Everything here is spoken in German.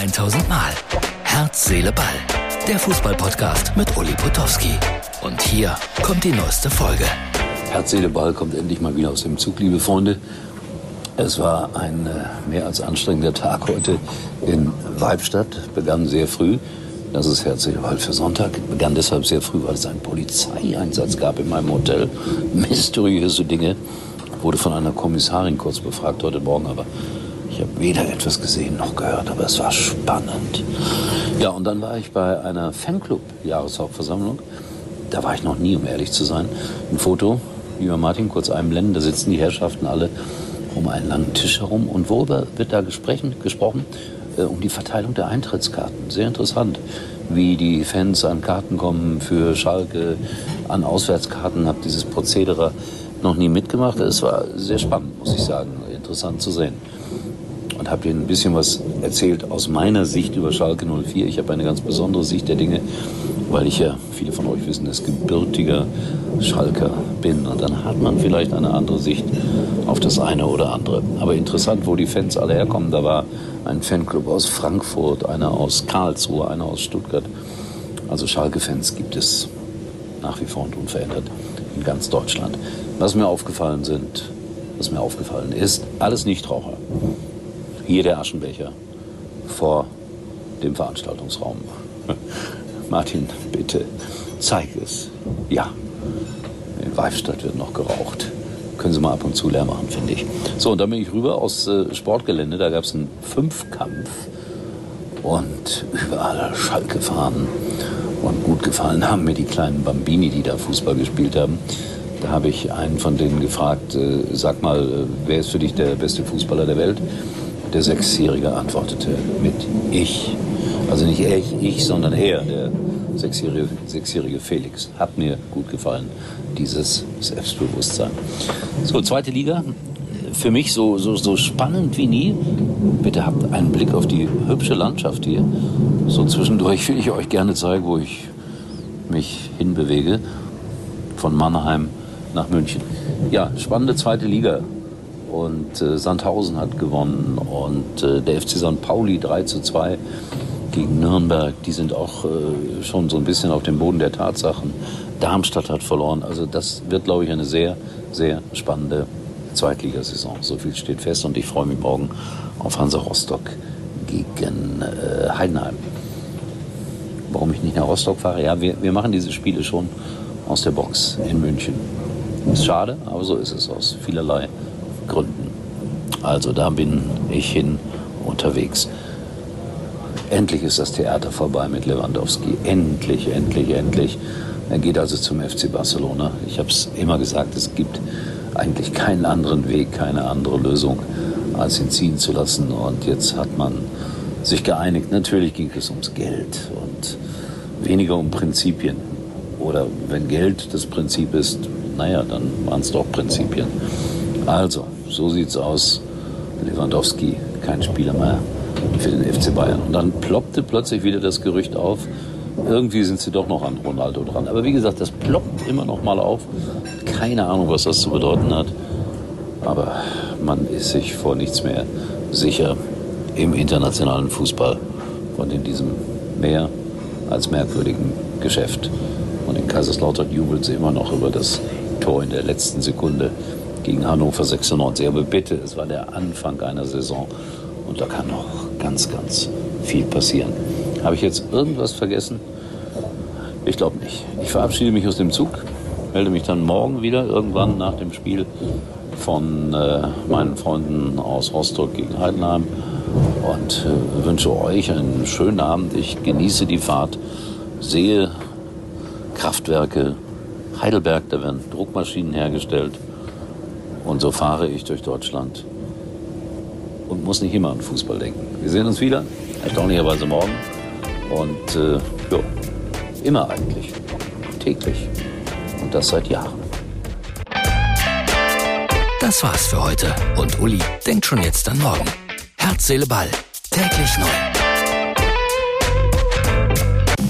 1000 Mal. Herz, Seele, Ball. Der Fußballpodcast mit Uli Potowski. Und hier kommt die neueste Folge. Herz, Seele, Ball kommt endlich mal wieder aus dem Zug, liebe Freunde. Es war ein äh, mehr als anstrengender Tag heute in Weibstadt. Begann sehr früh. Das ist Herz, Seele, Ball für Sonntag. Begann deshalb sehr früh, weil es einen Polizeieinsatz gab in meinem Hotel. Mysteriöse Dinge. Wurde von einer Kommissarin kurz befragt heute Morgen, aber ich habe weder etwas gesehen noch gehört, aber es war spannend. Ja, und dann war ich bei einer Fanclub-Jahreshauptversammlung. Da war ich noch nie, um ehrlich zu sein. Ein Foto, lieber Martin, kurz einblenden. Da sitzen die Herrschaften alle um einen langen Tisch herum. Und worüber wird da gesprochen? Äh, um die Verteilung der Eintrittskarten. Sehr interessant, wie die Fans an Karten kommen für Schalke, an Auswärtskarten. Habe dieses Prozedere noch nie mitgemacht. Es war sehr spannend, muss ich sagen. Interessant zu sehen und habe Ihnen ein bisschen was erzählt aus meiner Sicht über Schalke 04. Ich habe eine ganz besondere Sicht der Dinge, weil ich ja, viele von euch wissen, das gebürtiger Schalker bin. Und dann hat man vielleicht eine andere Sicht auf das eine oder andere. Aber interessant, wo die Fans alle herkommen. Da war ein Fanclub aus Frankfurt, einer aus Karlsruhe, einer aus Stuttgart. Also Schalke-Fans gibt es nach wie vor und unverändert in ganz Deutschland. Was mir aufgefallen sind, was mir aufgefallen ist, alles Nichtraucher hier der Aschenbecher vor dem Veranstaltungsraum. Martin, bitte, zeig es. Ja, in Weifstadt wird noch geraucht. Können Sie mal ab und zu leer machen, finde ich. So, und dann bin ich rüber aus äh, Sportgelände. Da gab es einen Fünfkampf und überall Schalke-Fahnen. Und gut gefallen haben mir die kleinen Bambini, die da Fußball gespielt haben. Da habe ich einen von denen gefragt, äh, sag mal, äh, wer ist für dich der beste Fußballer der Welt? Der Sechsjährige antwortete mit Ich. Also nicht ich, ich sondern er, der sechsjährige, sechsjährige Felix. Hat mir gut gefallen, dieses Selbstbewusstsein. So, zweite Liga. Für mich so, so, so spannend wie nie. Bitte habt einen Blick auf die hübsche Landschaft hier. So zwischendurch will ich euch gerne zeigen, wo ich mich hinbewege. Von Mannheim nach München. Ja, spannende zweite Liga und äh, Sandhausen hat gewonnen und äh, der FC St. Pauli 3 zu 2 gegen Nürnberg. Die sind auch äh, schon so ein bisschen auf dem Boden der Tatsachen. Darmstadt hat verloren. Also das wird, glaube ich, eine sehr, sehr spannende Zweitligasaison. So viel steht fest und ich freue mich morgen auf Hansa Rostock gegen äh, Heidenheim. Warum ich nicht nach Rostock fahre? Ja, wir, wir machen diese Spiele schon aus der Box in München. Ist schade, aber so ist es aus vielerlei Gründen. Also da bin ich hin unterwegs. Endlich ist das Theater vorbei mit Lewandowski. Endlich, endlich, endlich. Er geht also zum FC Barcelona. Ich habe es immer gesagt, es gibt eigentlich keinen anderen Weg, keine andere Lösung, als ihn ziehen zu lassen. Und jetzt hat man sich geeinigt. Natürlich ging es ums Geld und weniger um Prinzipien. Oder wenn Geld das Prinzip ist, naja, dann waren es doch Prinzipien. Also, so sieht's aus. Lewandowski, kein Spieler mehr für den FC Bayern. Und dann ploppte plötzlich wieder das Gerücht auf, irgendwie sind sie doch noch an Ronaldo dran. Aber wie gesagt, das ploppt immer noch mal auf. Keine Ahnung, was das zu bedeuten hat. Aber man ist sich vor nichts mehr sicher im internationalen Fußball und in diesem mehr als merkwürdigen Geschäft. Und in Kaiserslautern jubelt sie immer noch über das Tor in der letzten Sekunde gegen Hannover 96. Aber bitte, es war der Anfang einer Saison und da kann noch ganz, ganz viel passieren. Habe ich jetzt irgendwas vergessen? Ich glaube nicht. Ich verabschiede mich aus dem Zug, melde mich dann morgen wieder, irgendwann nach dem Spiel von äh, meinen Freunden aus Rostock gegen Heidenheim und äh, wünsche euch einen schönen Abend. Ich genieße die Fahrt, sehe Kraftwerke, Heidelberg, da werden Druckmaschinen hergestellt. Und so fahre ich durch Deutschland und muss nicht immer an Fußball denken. Wir sehen uns wieder, erstaunlicherweise morgen. Und äh, ja, immer eigentlich, täglich. Und das seit Jahren. Das war's für heute. Und Uli denkt schon jetzt an morgen. Herz, Seele, Ball. Täglich neu.